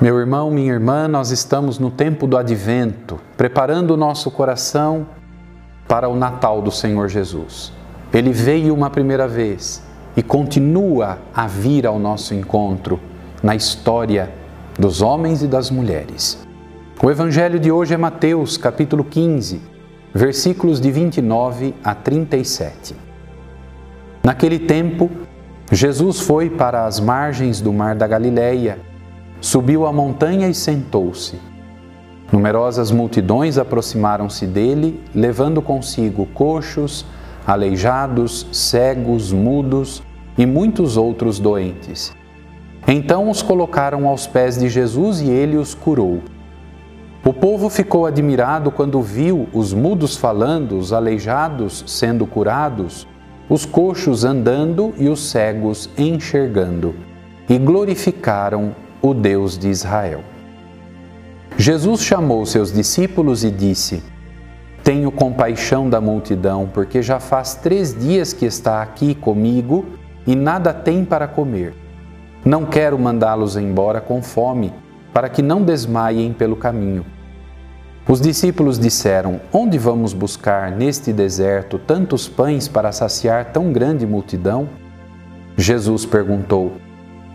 Meu irmão, minha irmã, nós estamos no tempo do advento, preparando o nosso coração para o Natal do Senhor Jesus. Ele veio uma primeira vez e continua a vir ao nosso encontro na história dos homens e das mulheres. O evangelho de hoje é Mateus, capítulo 15, versículos de 29 a 37. Naquele tempo, Jesus foi para as margens do mar da Galileia Subiu a montanha e sentou-se. Numerosas multidões aproximaram-se dele, levando consigo coxos, aleijados, cegos, mudos e muitos outros doentes. Então os colocaram aos pés de Jesus e ele os curou. O povo ficou admirado quando viu os mudos falando, os aleijados sendo curados, os coxos andando e os cegos enxergando, e glorificaram o Deus de Israel. Jesus chamou seus discípulos e disse: Tenho compaixão da multidão, porque já faz três dias que está aqui comigo e nada tem para comer. Não quero mandá-los embora com fome, para que não desmaiem pelo caminho. Os discípulos disseram: Onde vamos buscar neste deserto tantos pães para saciar tão grande multidão? Jesus perguntou: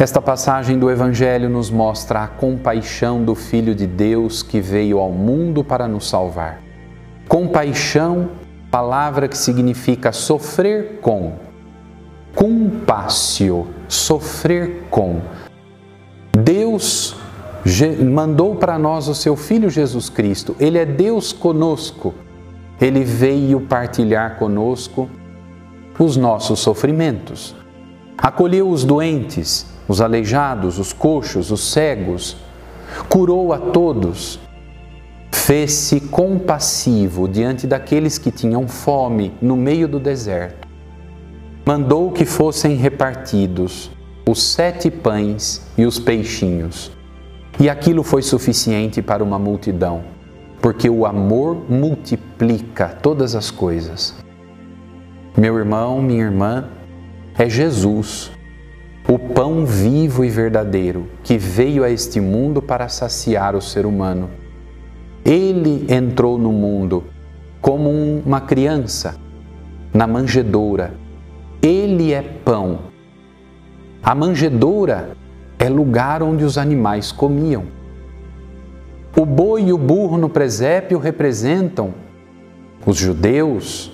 Esta passagem do Evangelho nos mostra a compaixão do Filho de Deus que veio ao mundo para nos salvar. Compaixão, palavra que significa sofrer com. Compácio, sofrer com. Deus mandou para nós o seu Filho Jesus Cristo. Ele é Deus conosco. Ele veio partilhar conosco os nossos sofrimentos. Acolheu os doentes, os aleijados, os coxos, os cegos, curou a todos, fez-se compassivo diante daqueles que tinham fome no meio do deserto. Mandou que fossem repartidos os sete pães e os peixinhos. E aquilo foi suficiente para uma multidão, porque o amor multiplica todas as coisas. Meu irmão, minha irmã, é Jesus o pão vivo e verdadeiro que veio a este mundo para saciar o ser humano. Ele entrou no mundo como uma criança na manjedoura. Ele é pão. A manjedoura é lugar onde os animais comiam. O boi e o burro no presépio representam os judeus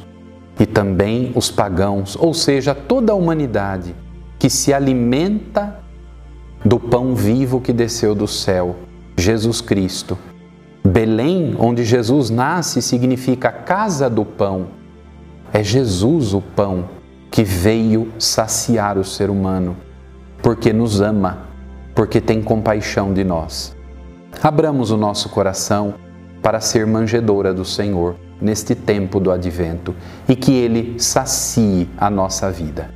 e também os pagãos, ou seja, toda a humanidade que se alimenta do pão vivo que desceu do céu, Jesus Cristo. Belém, onde Jesus nasce, significa casa do pão. É Jesus o pão que veio saciar o ser humano, porque nos ama, porque tem compaixão de nós. Abramos o nosso coração para ser manjedora do Senhor neste tempo do advento e que Ele sacie a nossa vida.